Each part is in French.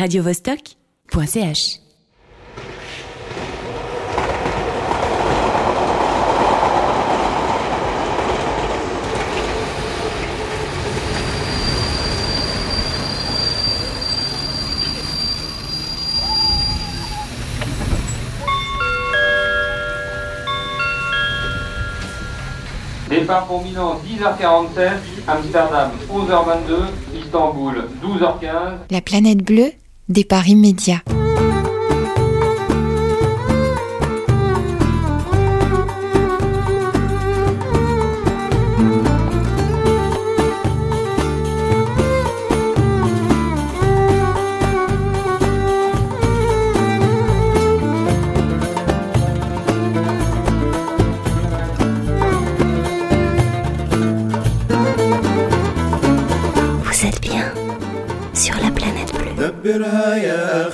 radiovostok.ch Départ pour Milan 10h47, Amsterdam 11h22, Istanbul 12h15. La planète bleue, départ immédiat.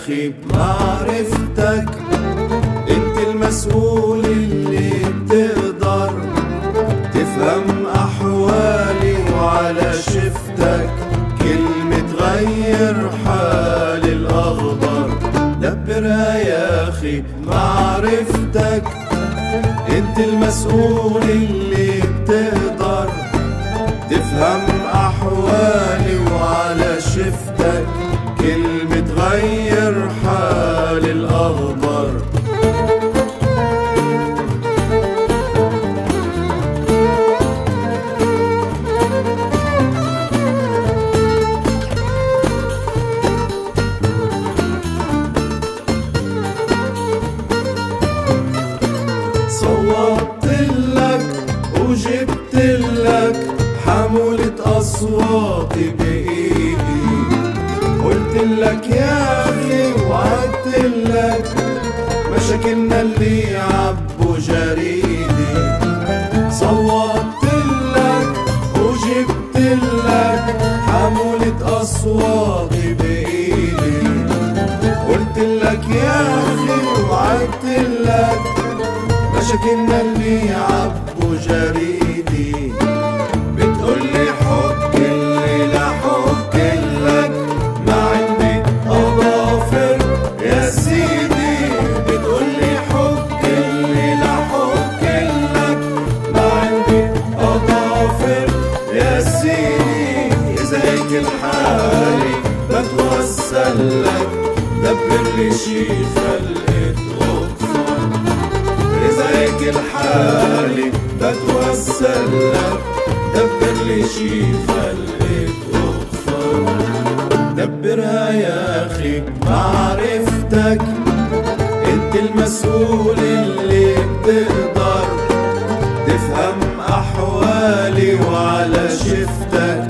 أخي بمعرفتك انت المسؤول اللي بتقدر تفهم أحوالي وعلى شفتك. كلمة غير حال الأخضر. دبرها يا أخي بمعرفتك انت المسؤول اللي الحالي بتوسل دبر لي دبرها يا أخي معرفتك أنت المسؤول اللي بتقدر تفهم أحوالي وعلى شفتك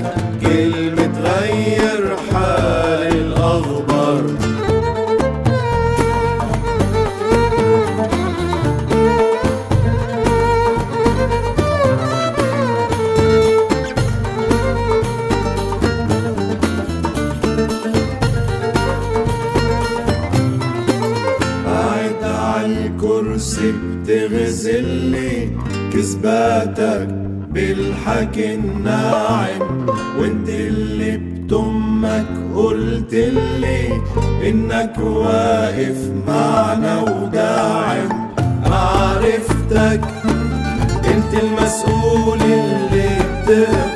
كذباتك بالحكي الناعم وانت اللي بتمك قلت لي إنك واقف معنا وداعم. معرفتك انت المسؤول اللي بتقدر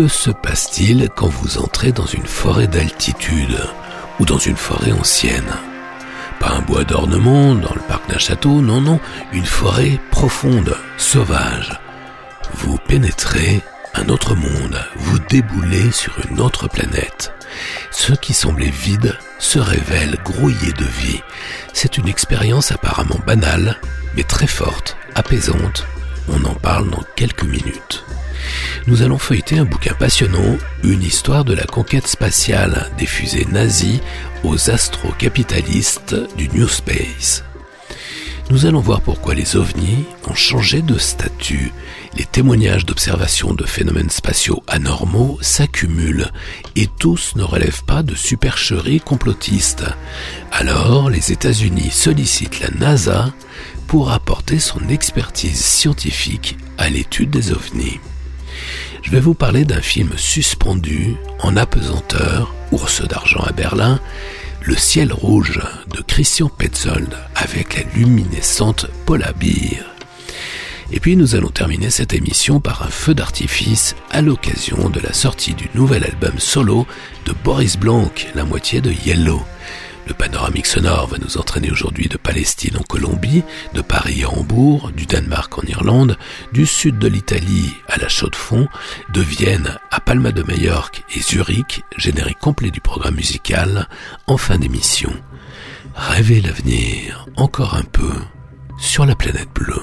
Que se passe-t-il quand vous entrez dans une forêt d'altitude ou dans une forêt ancienne? Pas un bois d'ornement dans le parc d'un château, non, non, une forêt profonde, sauvage. Vous pénétrez un autre monde, vous déboulez sur une autre planète. Ce qui semblait vide se révèle grouillé de vie. C'est une expérience apparemment banale, mais très forte, apaisante. On en parle dans quelques minutes. Nous allons feuilleter un bouquin passionnant, une histoire de la conquête spatiale des fusées nazies aux astrocapitalistes du New Space. Nous allons voir pourquoi les ovnis ont changé de statut. Les témoignages d'observation de phénomènes spatiaux anormaux s'accumulent et tous ne relèvent pas de supercheries complotistes. Alors, les États-Unis sollicitent la NASA pour apporter son expertise scientifique à l'étude des ovnis. Je vais vous parler d'un film suspendu en apesanteur, ours d'argent à Berlin, le ciel rouge de Christian Petzold avec la luminescente Paula Beer. Et puis nous allons terminer cette émission par un feu d'artifice à l'occasion de la sortie du nouvel album solo de Boris Blanc, la moitié de Yellow. Le panoramique sonore va nous entraîner aujourd'hui de Palestine en Colombie, de Paris à Hambourg, du Danemark en Irlande, du sud de l'Italie à la Chaux-de-Fonds, de Vienne à Palma de Majorque et Zurich, générique complet du programme musical, en fin d'émission. Rêvez l'avenir encore un peu sur la planète bleue.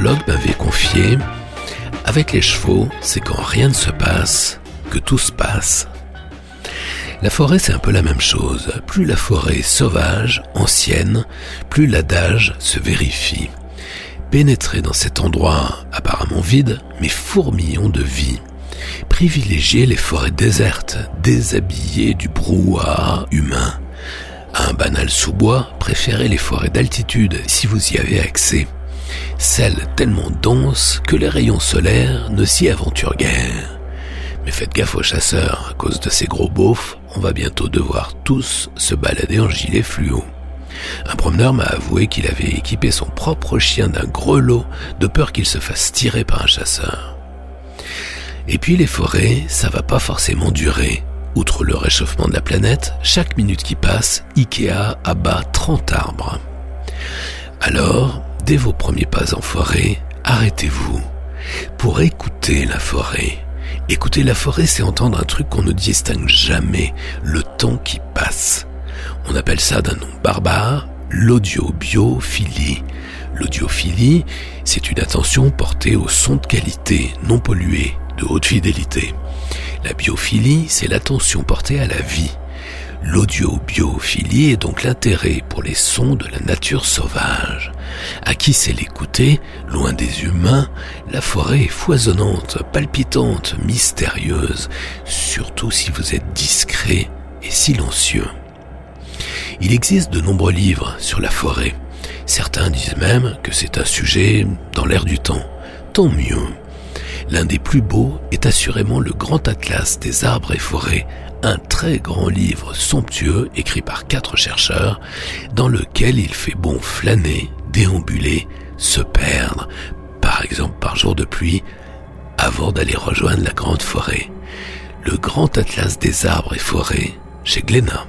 M'avait confié Avec les chevaux, c'est quand rien ne se passe que tout se passe. La forêt, c'est un peu la même chose. Plus la forêt est sauvage, ancienne, plus l'adage se vérifie. Pénétrer dans cet endroit apparemment vide, mais fourmillon de vie. Privilégier les forêts désertes, déshabillées du brouhaha humain un banal sous-bois, préférez les forêts d'altitude si vous y avez accès. Celles tellement denses que les rayons solaires ne s'y aventurent guère. Mais faites gaffe aux chasseurs, à cause de ces gros beaufs, on va bientôt devoir tous se balader en gilet fluo. Un promeneur m'a avoué qu'il avait équipé son propre chien d'un grelot de peur qu'il se fasse tirer par un chasseur. Et puis les forêts, ça va pas forcément durer. Outre le réchauffement de la planète, chaque minute qui passe, Ikea abat 30 arbres. Alors, dès vos premiers pas en forêt, arrêtez-vous pour écouter la forêt. Écouter la forêt, c'est entendre un truc qu'on ne distingue jamais, le temps qui passe. On appelle ça d'un nom barbare l'audiobiophilie. L'audiophilie, c'est une attention portée au son de qualité, non pollué, de haute fidélité. La biophilie, c'est l'attention portée à la vie. L'audiobiophilie est donc l'intérêt pour les sons de la nature sauvage. À qui sait l'écouter, loin des humains, la forêt est foisonnante, palpitante, mystérieuse, surtout si vous êtes discret et silencieux. Il existe de nombreux livres sur la forêt. Certains disent même que c'est un sujet dans l'air du temps. Tant mieux. L'un des plus beaux est assurément le grand atlas des arbres et forêts, un très grand livre somptueux écrit par quatre chercheurs dans lequel il fait bon flâner, déambuler, se perdre, par exemple par jour de pluie, avant d'aller rejoindre la grande forêt, le grand atlas des arbres et forêts chez Glénat.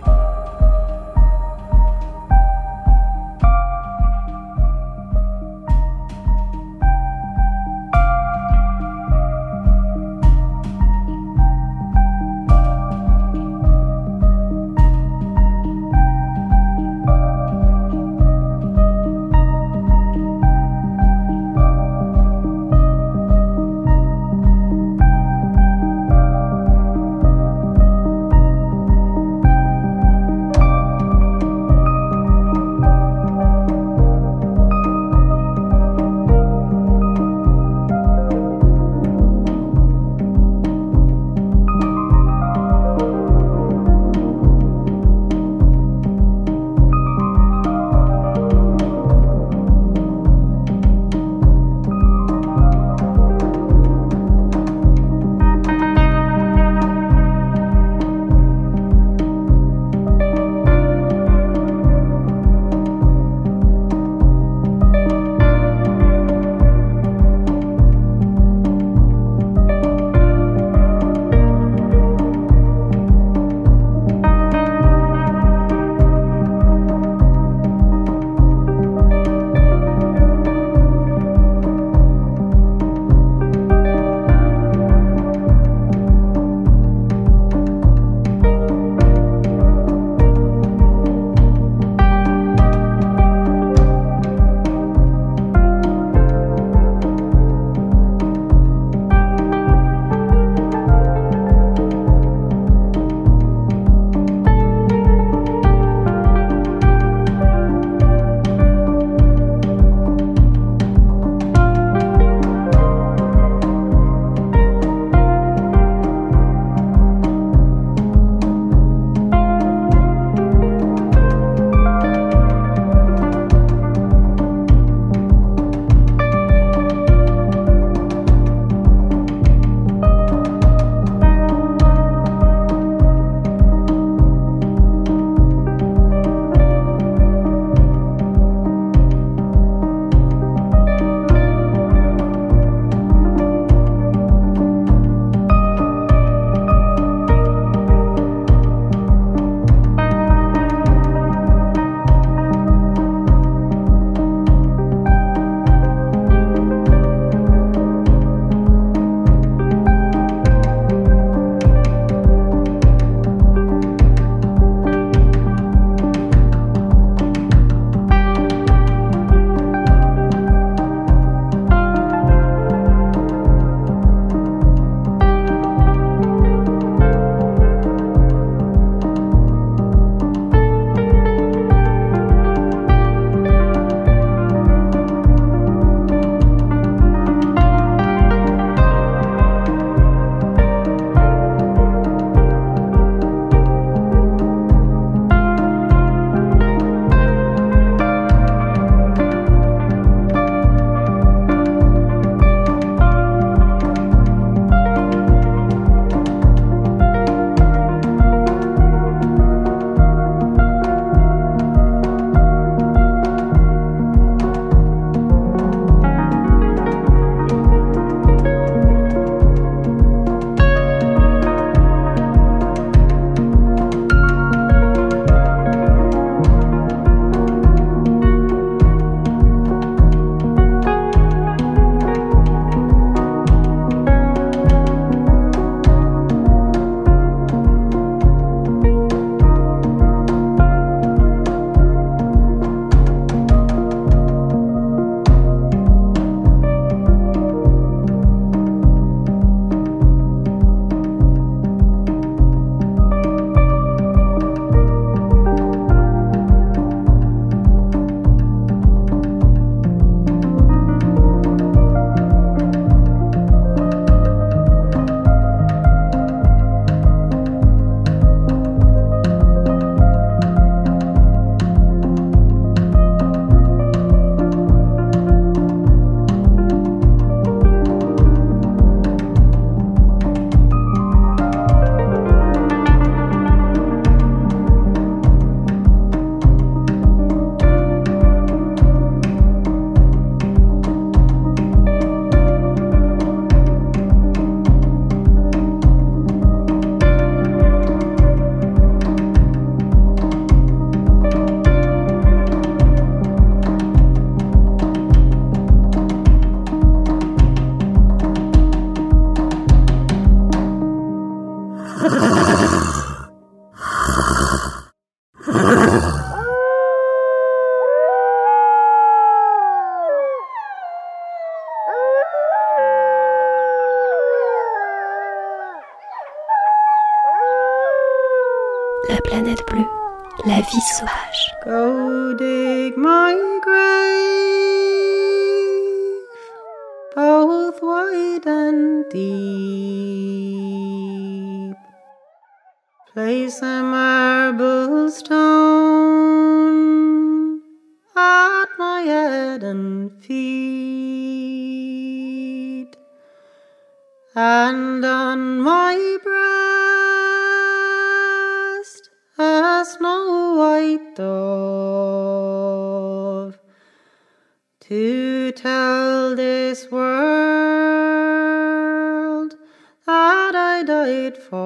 la vie sauvage. Go dig my grave, both wide and deep. Place a marble stone at my head and feet, and on my breast a snow white dove to tell this world that I died for.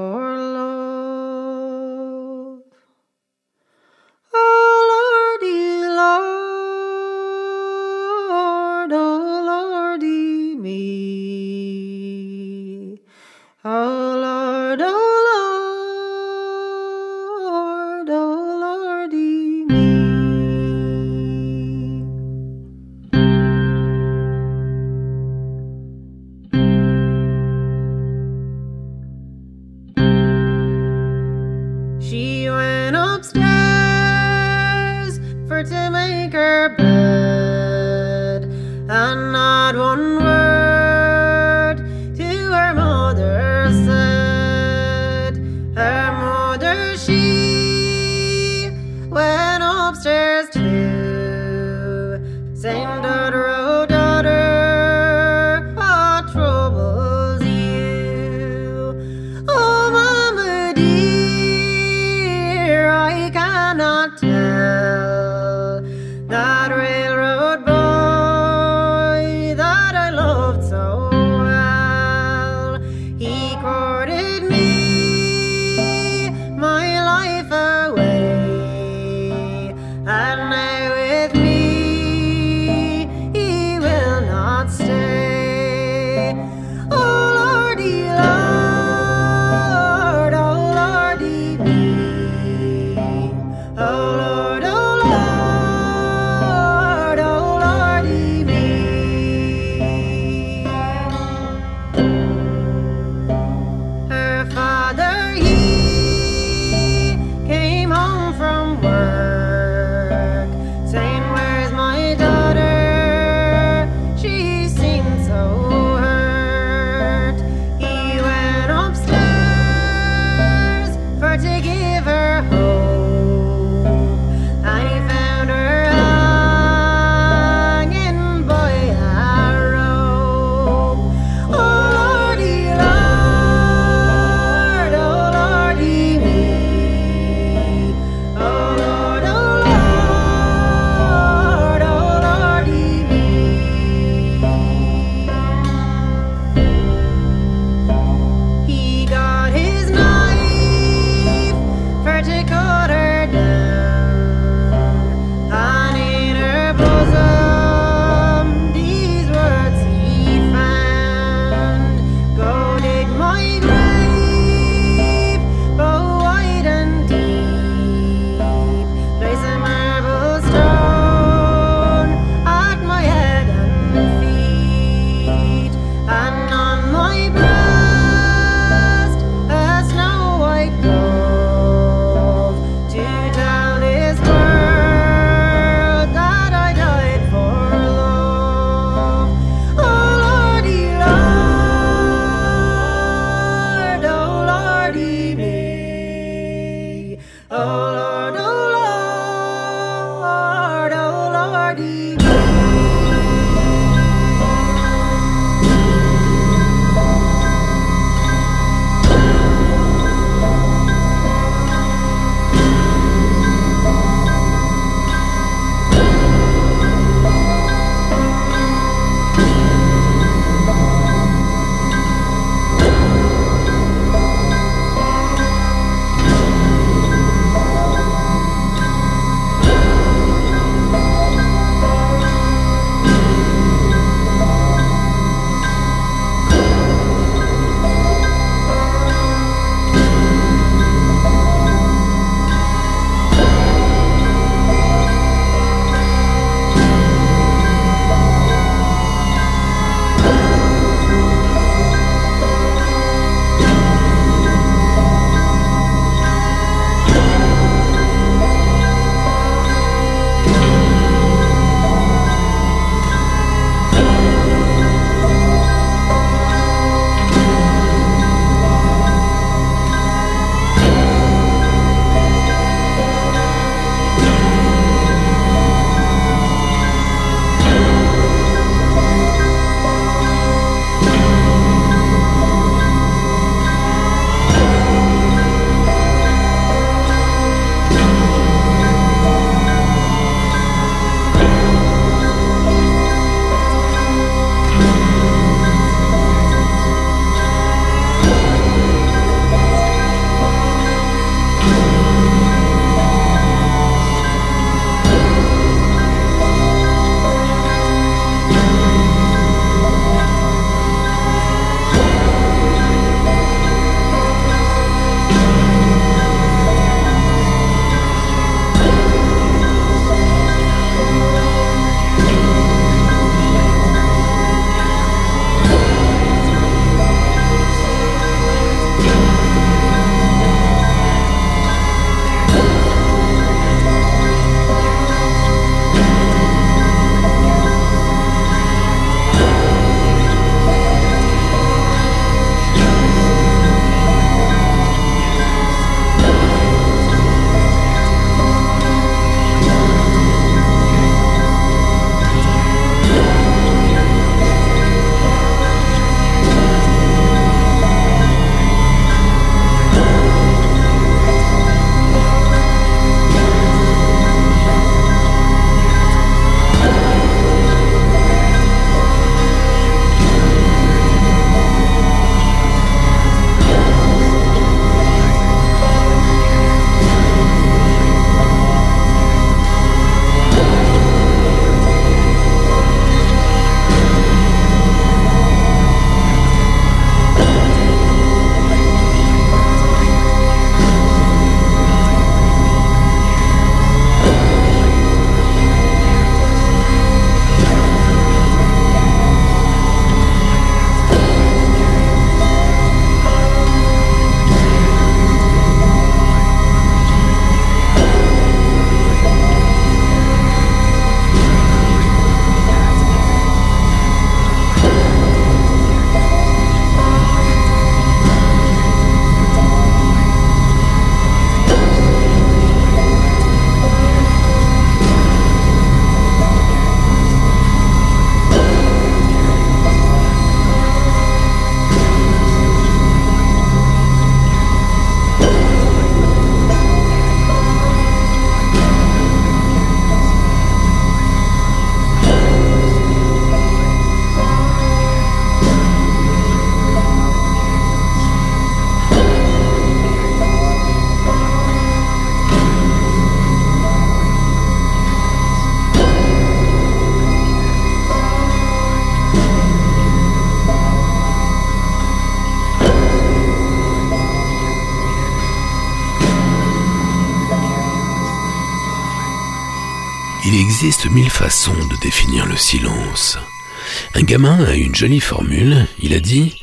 Existe mille façons de définir le silence. Un gamin a une jolie formule, il a dit ⁇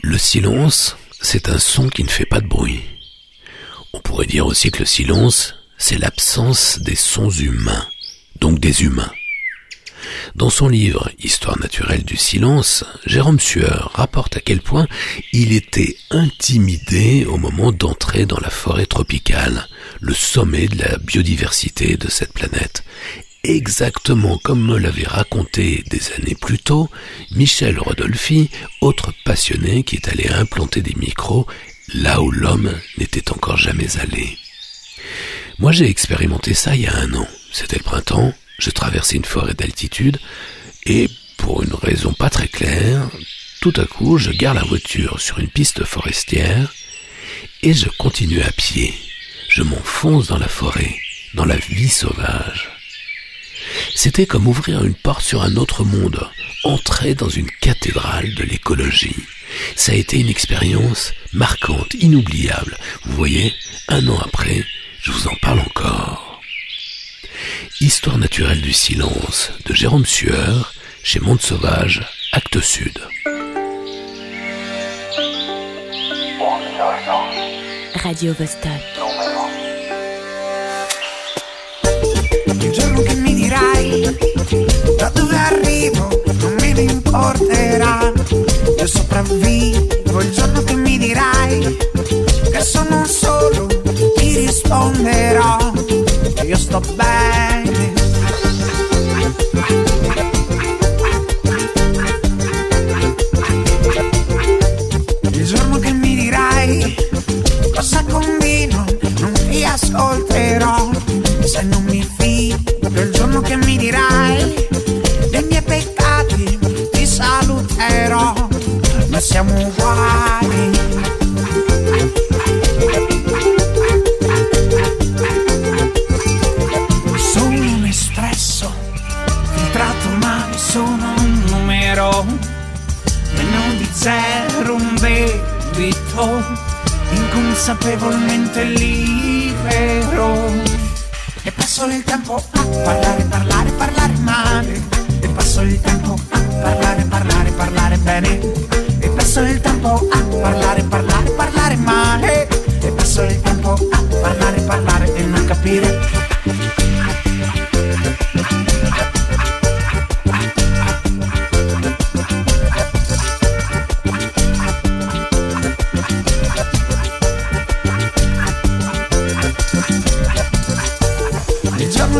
Le silence, c'est un son qui ne fait pas de bruit ⁇ On pourrait dire aussi que le silence, c'est l'absence des sons humains, donc des humains. Dans son livre Histoire naturelle du silence, Jérôme Sueur rapporte à quel point il était intimidé au moment d'entrer dans la forêt tropicale, le sommet de la biodiversité de cette planète. Exactement comme me l'avait raconté des années plus tôt Michel Rodolphi, autre passionné qui est allé implanter des micros là où l'homme n'était encore jamais allé. Moi j'ai expérimenté ça il y a un an. C'était le printemps, je traversais une forêt d'altitude et, pour une raison pas très claire, tout à coup, je gare la voiture sur une piste forestière et je continue à pied. Je m'enfonce dans la forêt, dans la vie sauvage. C'était comme ouvrir une porte sur un autre monde, entrer dans une cathédrale de l'écologie. Ça a été une expérience marquante, inoubliable. Vous voyez, un an après, je vous en parle encore. Histoire naturelle du silence de Jérôme Sueur chez Monde Sauvage, Acte Sud. Radio Vostok. Da dove arrivo non me ne importerà. Io sopravvivo il giorno che mi dirai che sono solo, ti risponderò. che Io sto bene. Il giorno che mi dirai cosa combino, non ti ascolterò. Se non mi fido, il giorno che mi dirai saluterò. Ma siamo uguali. Sono un espresso, filtrato male, sono un numero meno di zero un debito inconsapevolmente libero e passo il tempo a parlare, parlare, parlare male e passo il tempo a parlare, parlare, parlare bene. E passo il tempo a parlare, parlare, parlare male. E passo il tempo a parlare, parlare e non capire.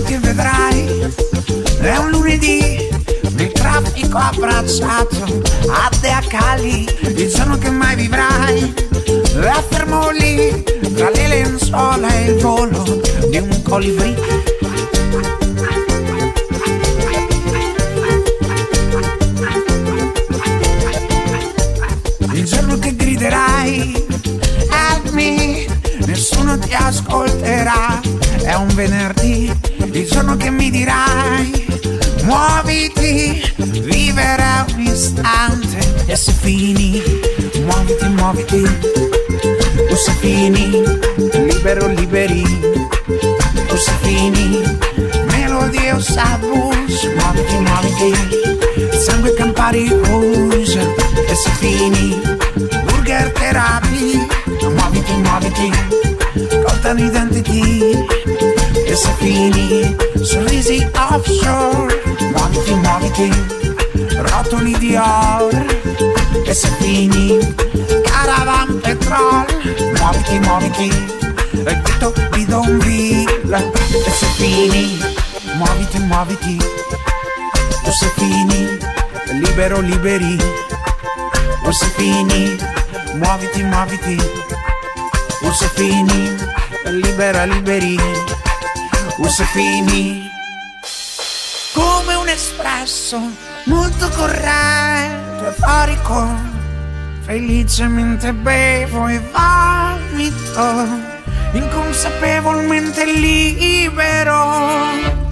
Che vedrai è un lunedì nel traffico abbracciato a Dea Cali. Il giorno che mai vivrai è fermo lì tra le lenzuola e il volo di un colibrì. Il giorno che griderai Help me Nessuno ti ascolterà È un venerdì Il giorno che mi dirai Muoviti Vivere un istante. E se fini Muoviti, muoviti. O se fini Libero, liberi. O se fini Melodie o sabus Muoviti, muoviti. Sangue Campari Rouge E se fini Burger Therapy Muoviti, muoviti Coltano i denti se fini Sorrisi offshore. Muoviti, muoviti Rotoli di oro E se fini Caravan Petrol. Muoviti, muoviti E tutto bidonville E se fini Muoviti, muoviti O se Libero, liberi. O se Muoviti, muoviti O se Libera, liberi Se fini Come un espresso Molto corretto e farico Felicemente bevo e vomito Inconsapevolmente libero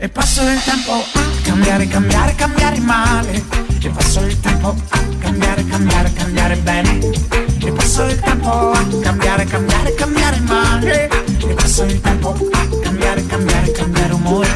e passo il tempo a cambiare, cambiare, cambiare male. E passo il tempo a cambiare, cambiare, cambiare bene. E passo il tempo a cambiare, cambiare, cambiare male. Eu passa o tempo a cambiar, cambiar, cambiar o humor.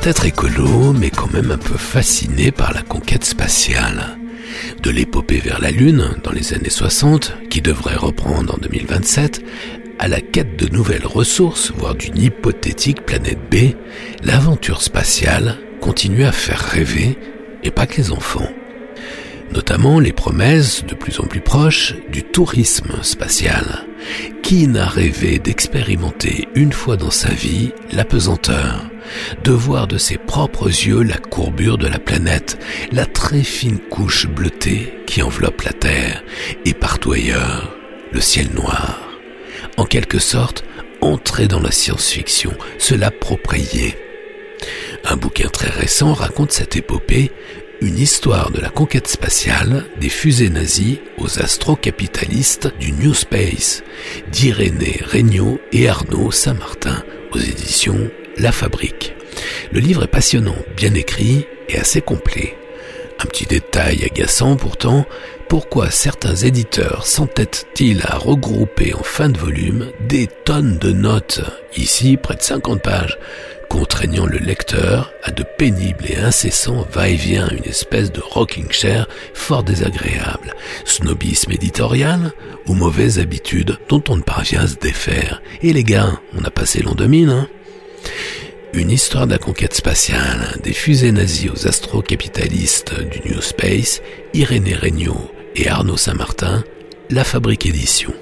On peut être écolo, mais quand même un peu fasciné par la conquête spatiale. De l'épopée vers la Lune, dans les années 60, qui devrait reprendre en 2027, à la quête de nouvelles ressources, voire d'une hypothétique planète B, l'aventure spatiale continue à faire rêver, et pas que les enfants. Notamment les promesses de plus en plus proches du tourisme spatial. Qui n'a rêvé d'expérimenter une fois dans sa vie la pesanteur? De voir de ses propres yeux la courbure de la planète, la très fine couche bleutée qui enveloppe la Terre, et partout ailleurs, le ciel noir. En quelque sorte, entrer dans la science-fiction, se l'approprier. Un bouquin très récent raconte cette épopée, une histoire de la conquête spatiale des fusées nazies aux astrocapitalistes du New Space, d'Irénée Regnault et Arnaud Saint-Martin aux éditions La Fabrique. Le livre est passionnant, bien écrit et assez complet. Un petit détail agaçant pourtant, pourquoi certains éditeurs s'entêtent-ils à regrouper en fin de volume des tonnes de notes, ici près de 50 pages, contraignant le lecteur à de pénibles et incessants va-et-vient, une espèce de rocking chair fort désagréable, snobisme éditorial ou mauvaises habitudes dont on ne parvient à se défaire. Et les gars, on a passé l'an 2000, hein une histoire de la conquête spatiale, des fusées nazies aux astrocapitalistes du New Space, Irénée Regnault et Arnaud Saint-Martin, La Fabrique Édition.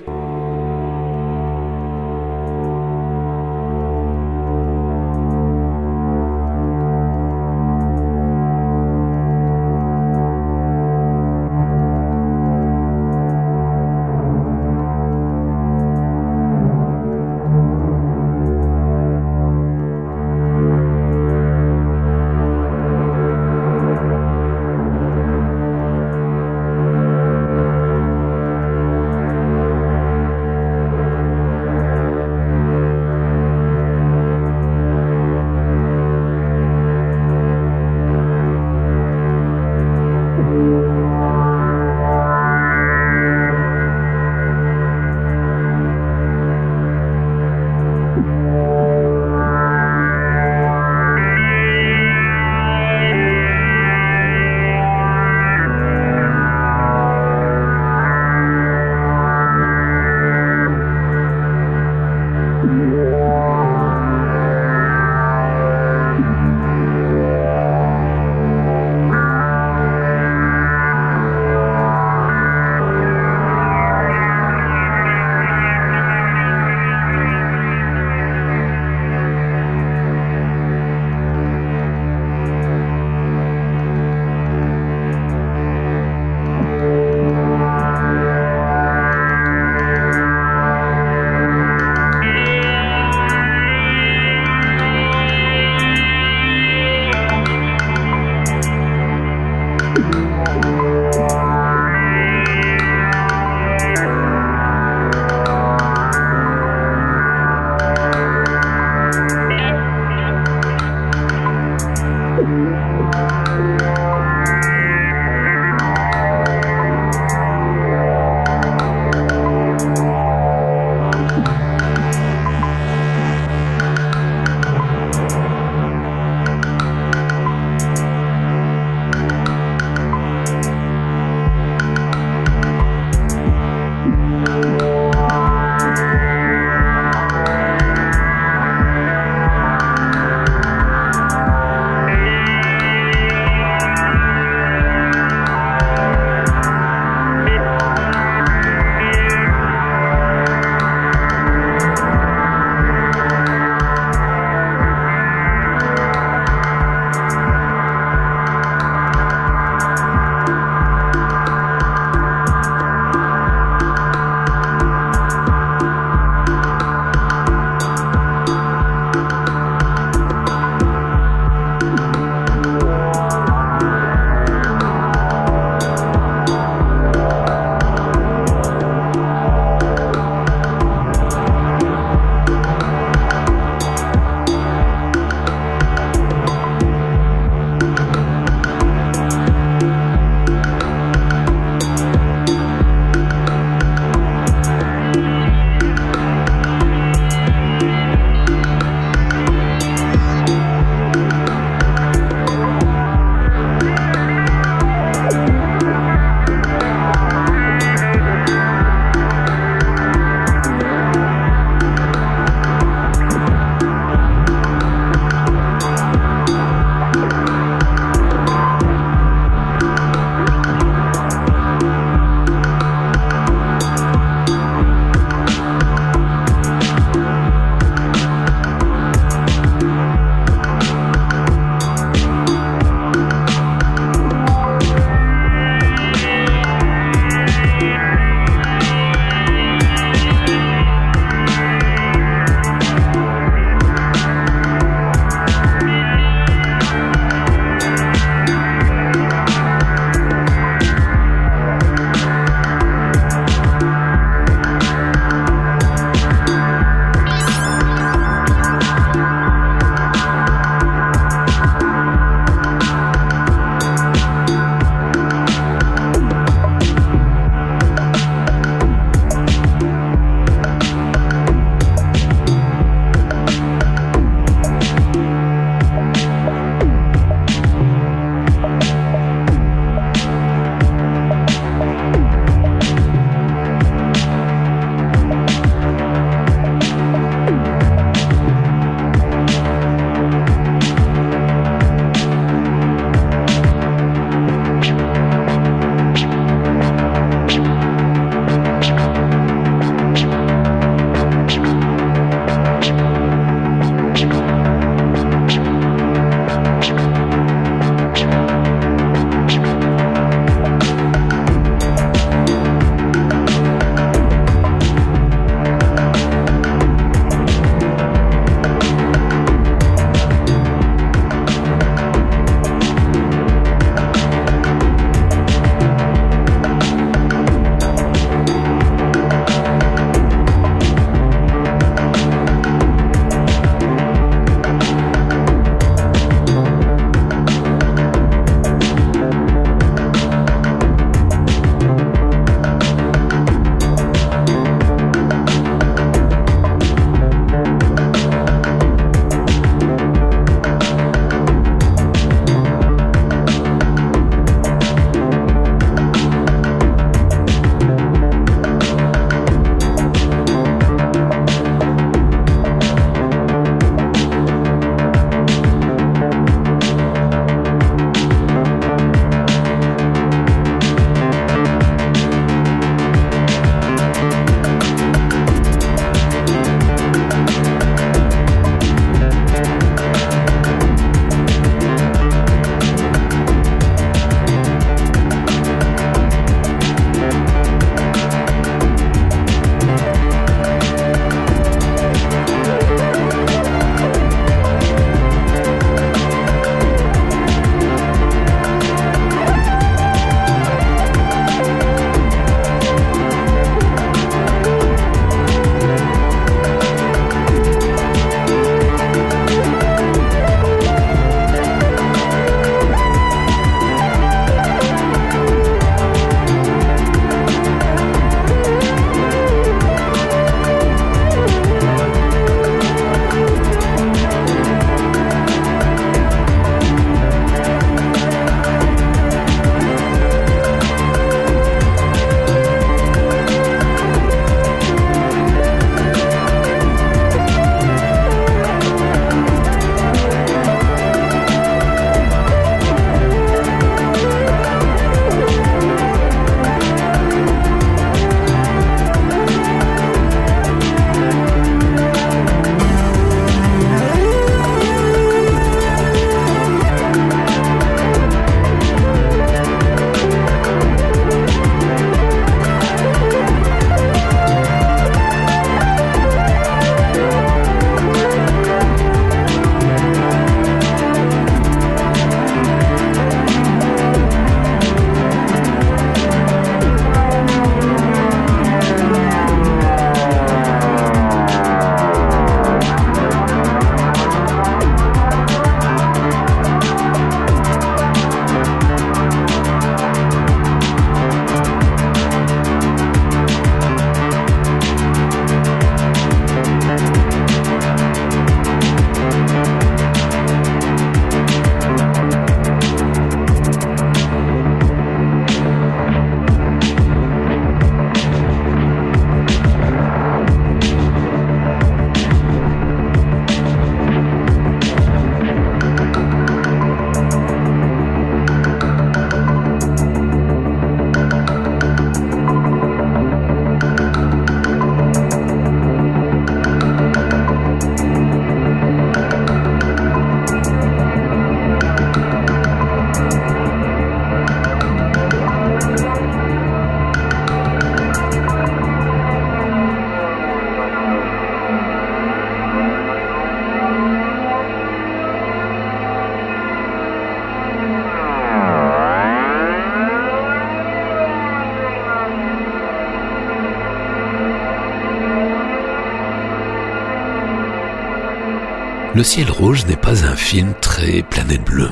Le ciel rouge n'est pas un film très planète bleue.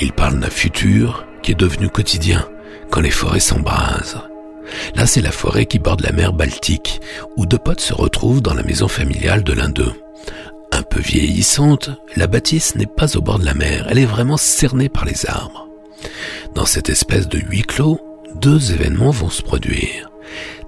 Il parle d'un futur qui est devenu quotidien quand les forêts s'embrasent. Là, c'est la forêt qui borde la mer Baltique, où deux potes se retrouvent dans la maison familiale de l'un d'eux. Un peu vieillissante, la bâtisse n'est pas au bord de la mer, elle est vraiment cernée par les arbres. Dans cette espèce de huis clos, deux événements vont se produire.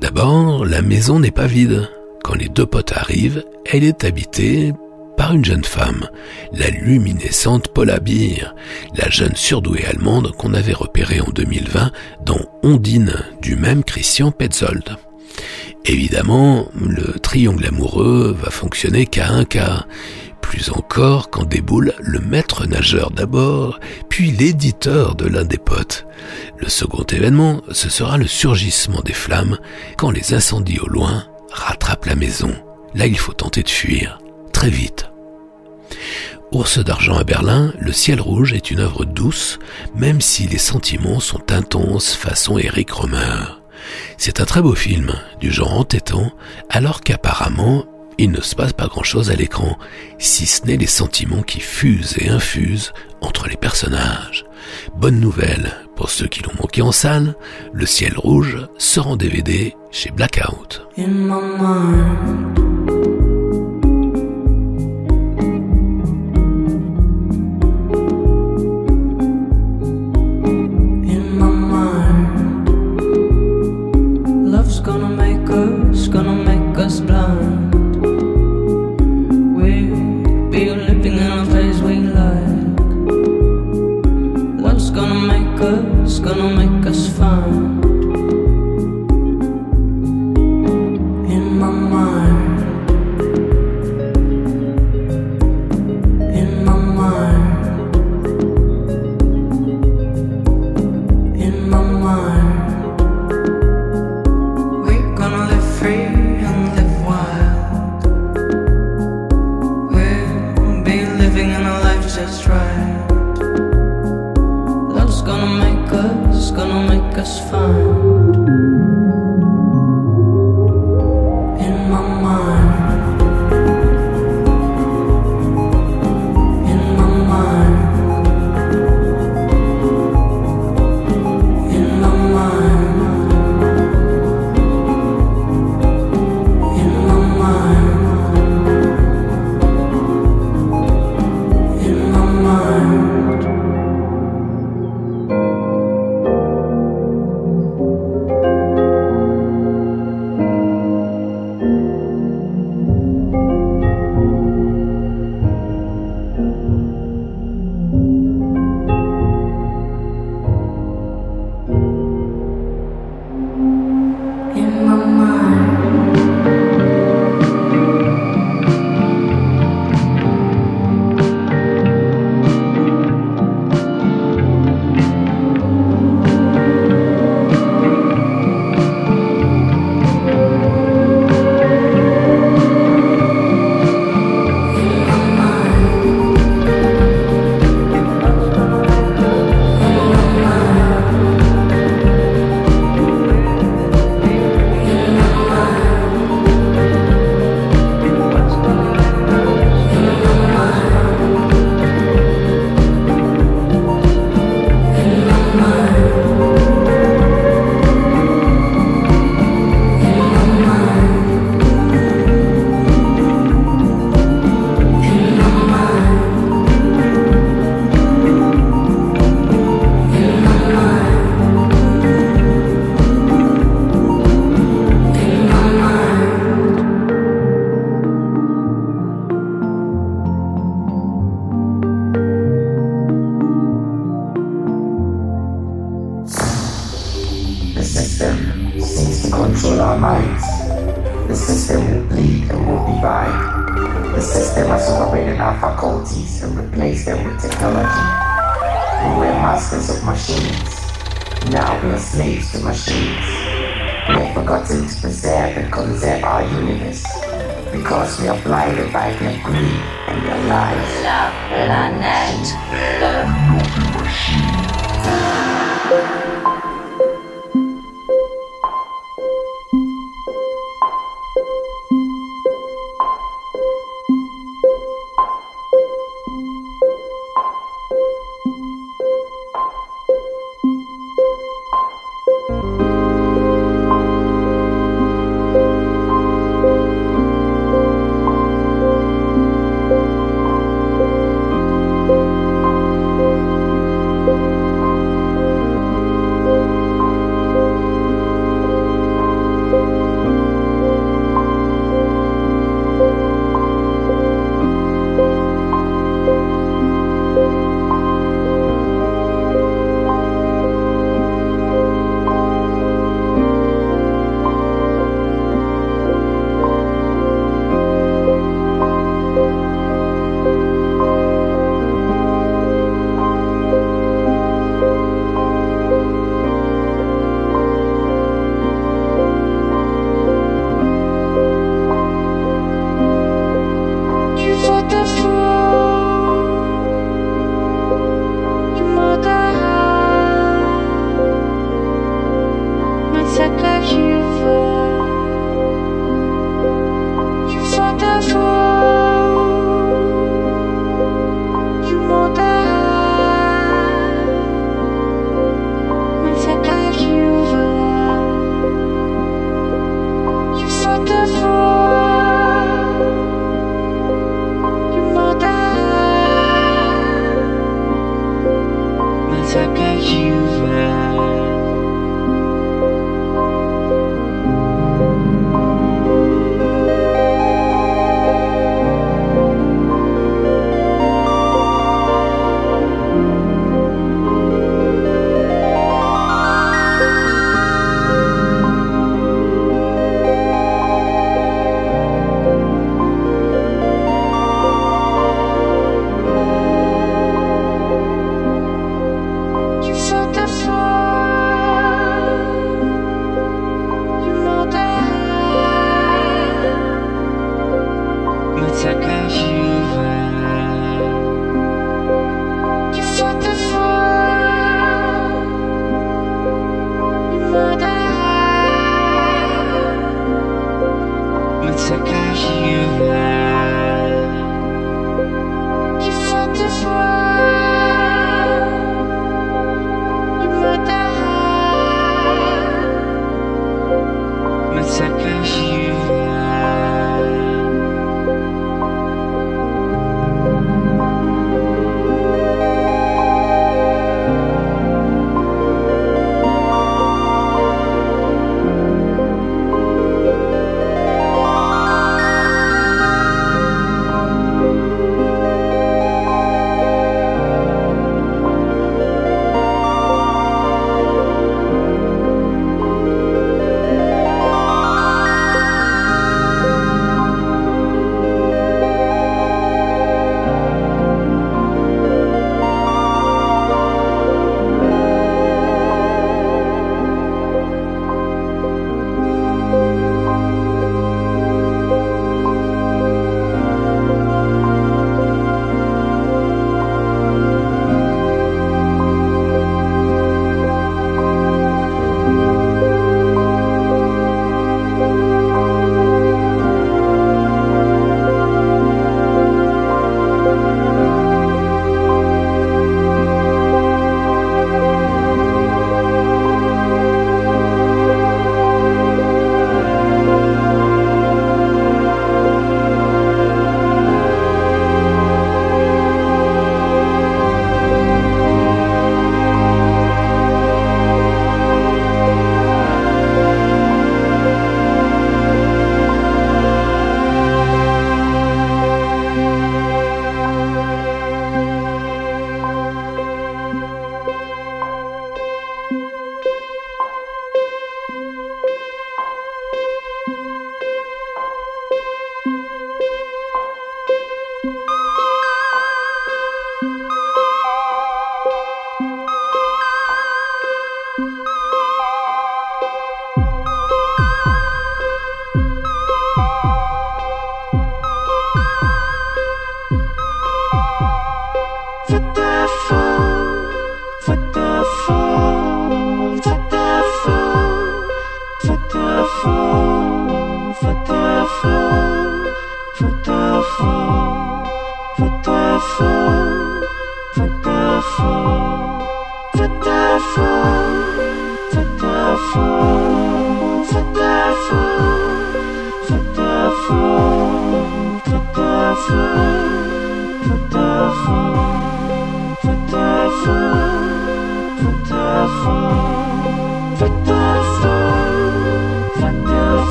D'abord, la maison n'est pas vide. Quand les deux potes arrivent, elle est habitée par une jeune femme, la luminescente Paula Beer, la jeune surdouée allemande qu'on avait repérée en 2020 dans Ondine du même Christian Petzold. Évidemment, le triangle amoureux va fonctionner qu'à un cas, plus encore quand déboule le maître nageur d'abord, puis l'éditeur de l'un des potes. Le second événement, ce sera le surgissement des flammes quand les incendies au loin rattrapent la maison. Là, il faut tenter de fuir vite. Ours d'argent à Berlin, Le ciel rouge est une œuvre douce, même si les sentiments sont intenses façon Eric Romer. C'est un très beau film, du genre entêtant, alors qu'apparemment, il ne se passe pas grand-chose à l'écran, si ce n'est les sentiments qui fusent et infusent entre les personnages. Bonne nouvelle, pour ceux qui l'ont manqué en salle, Le ciel rouge sort en DVD chez Blackout.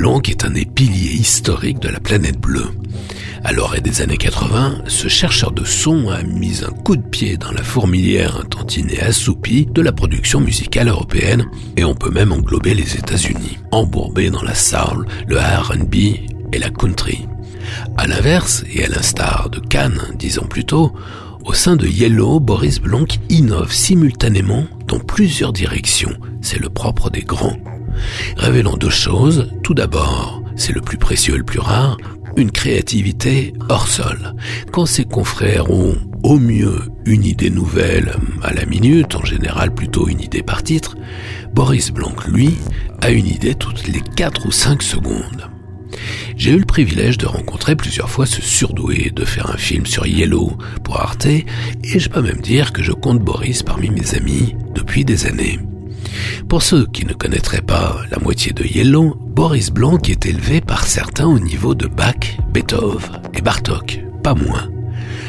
Blanc est un des piliers historiques de la planète bleue. À l'orée des années 80, ce chercheur de son a mis un coup de pied dans la fourmilière intantinée assoupie de la production musicale européenne, et on peut même englober les États-Unis, embourbés dans la soul, le R&B et la country. À l'inverse, et à l'instar de Cannes dix ans plus tôt, au sein de Yellow, Boris Blanc innove simultanément dans plusieurs directions. C'est le propre des grands révélant deux choses. Tout d'abord, c'est le plus précieux et le plus rare, une créativité hors sol. Quand ses confrères ont au mieux une idée nouvelle à la minute, en général plutôt une idée par titre, Boris Blanc, lui, a une idée toutes les 4 ou 5 secondes. J'ai eu le privilège de rencontrer plusieurs fois ce surdoué, de faire un film sur Yellow pour Arte, et je peux même dire que je compte Boris parmi mes amis depuis des années. Pour ceux qui ne connaîtraient pas la moitié de Yellon, Boris Blanc est élevé par certains au niveau de Bach, Beethoven et Bartok, pas moins.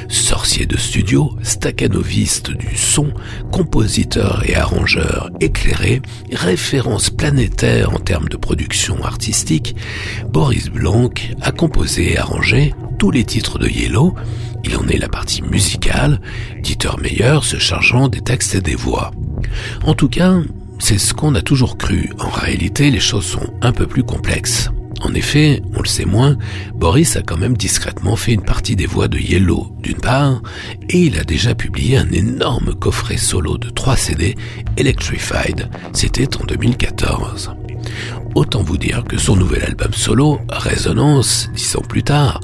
Sorcier de studio, staccanoviste du son, compositeur et arrangeur éclairé, référence planétaire en termes de production artistique, Boris Blanc a composé et arrangé tous les titres de Yellow, il en est la partie musicale, Dieter Meyer se chargeant des textes et des voix. En tout cas, c'est ce qu'on a toujours cru. En réalité, les choses sont un peu plus complexes. En effet, on le sait moins, Boris a quand même discrètement fait une partie des voix de Yellow, d'une part, et il a déjà publié un énorme coffret solo de 3 CD, Electrified, c'était en 2014. Autant vous dire que son nouvel album solo, Résonance, dix ans plus tard,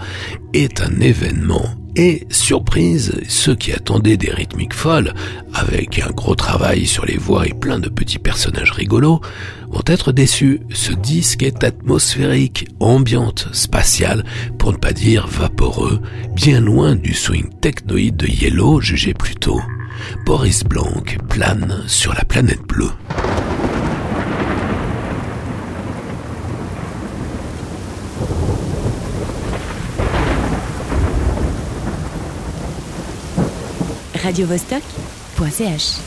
est un événement Et surprise, ceux qui attendaient des rythmiques folles, avec un gros travail sur les voix et plein de petits personnages rigolos, vont être déçus. Ce disque est atmosphérique, ambiante, spatial, pour ne pas dire vaporeux, bien loin du swing technoïde de Yellow jugé plus tôt. Boris Blanc plane sur la planète bleue. radiovostok.ch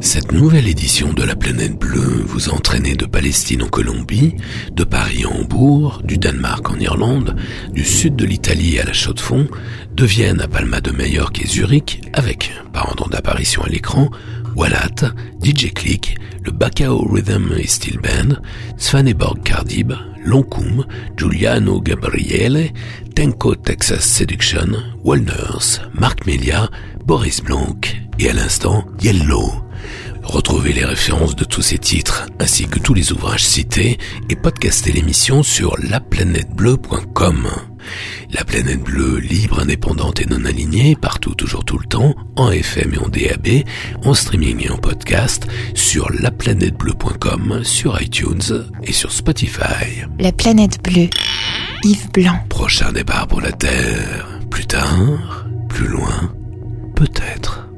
Cette nouvelle édition de la planète bleue vous a entraîné de Palestine en Colombie, de Paris en Hambourg, du Danemark en Irlande, du sud de l'Italie à la Chaux-de-Fonds, de Vienne à Palma de Majorque et Zurich, avec, par ordre d'apparition à l'écran, Wallat, DJ Click, le Bacao Rhythm et Steel Band, Svaneborg Cardib, Loncum, Giuliano Gabriele, Tenko Texas Seduction, Walners, Marc Melia, Boris Blanc et à l'instant Yellow. Retrouvez les références de tous ces titres ainsi que tous les ouvrages cités et podcastez l'émission sur laplanètebleu.com. La planète bleue, libre, indépendante et non alignée, partout, toujours, tout le temps, en FM et en DAB, en streaming et en podcast, sur laplanètebleu.com, sur iTunes et sur Spotify. La planète bleue. Yves Blanc. Prochain départ pour la Terre. Plus tard, plus loin, peut-être.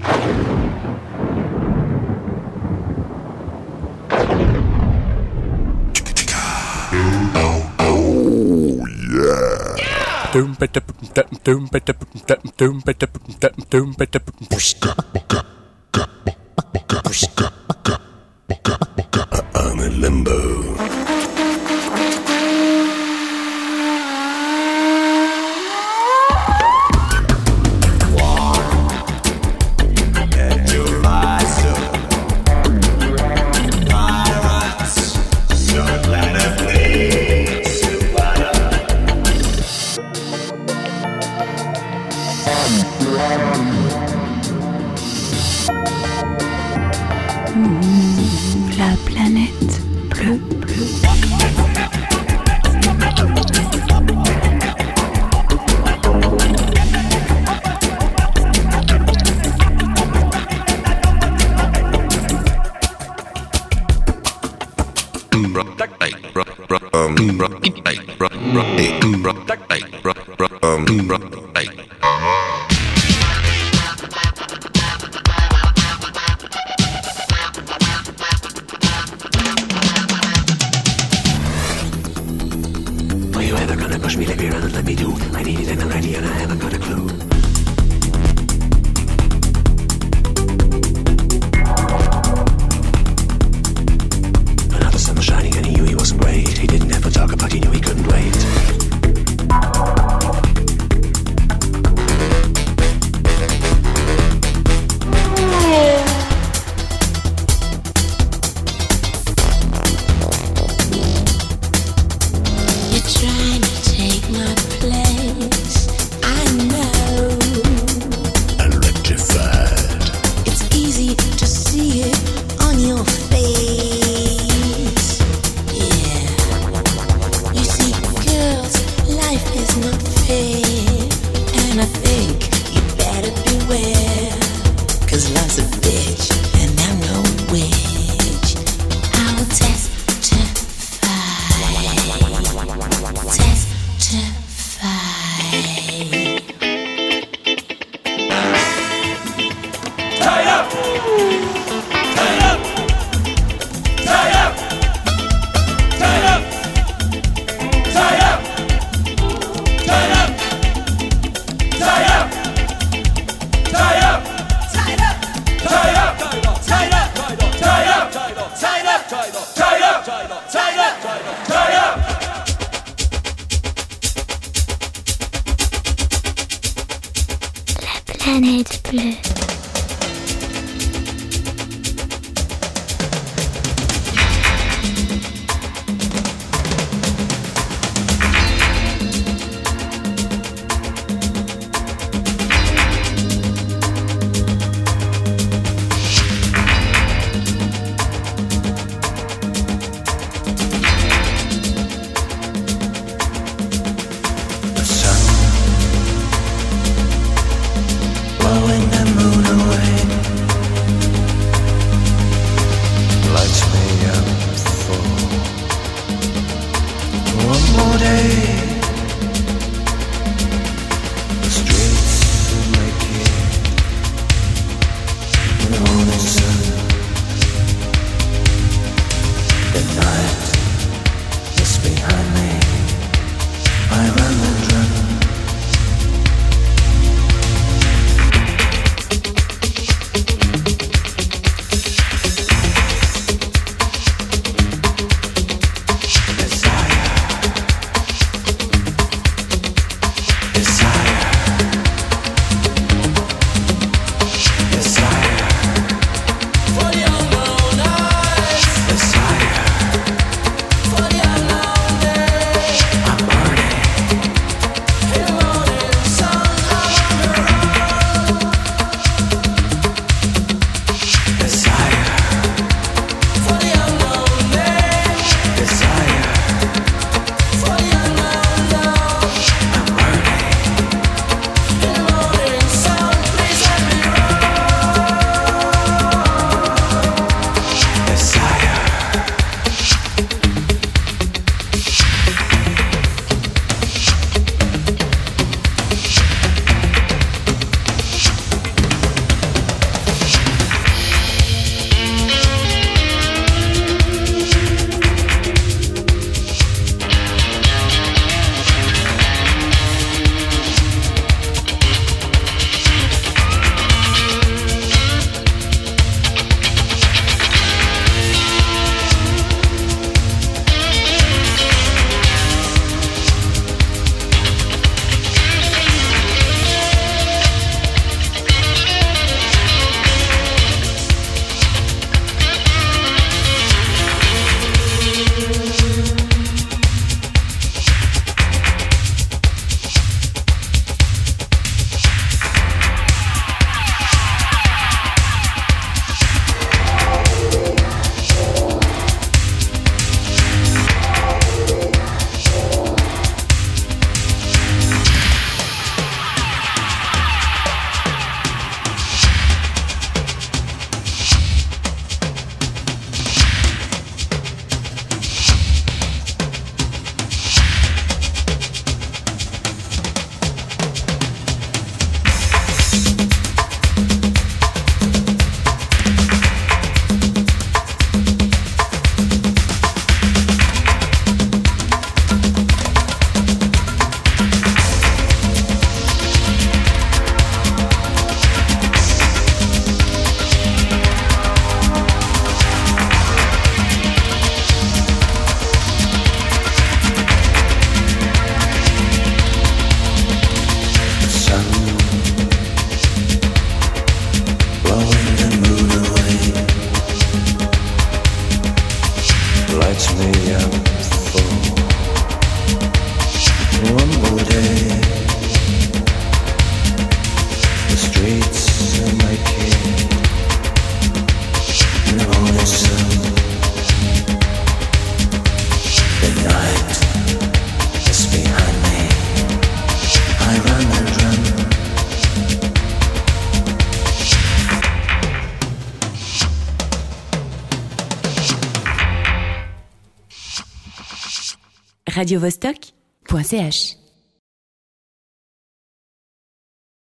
radiovostok.ch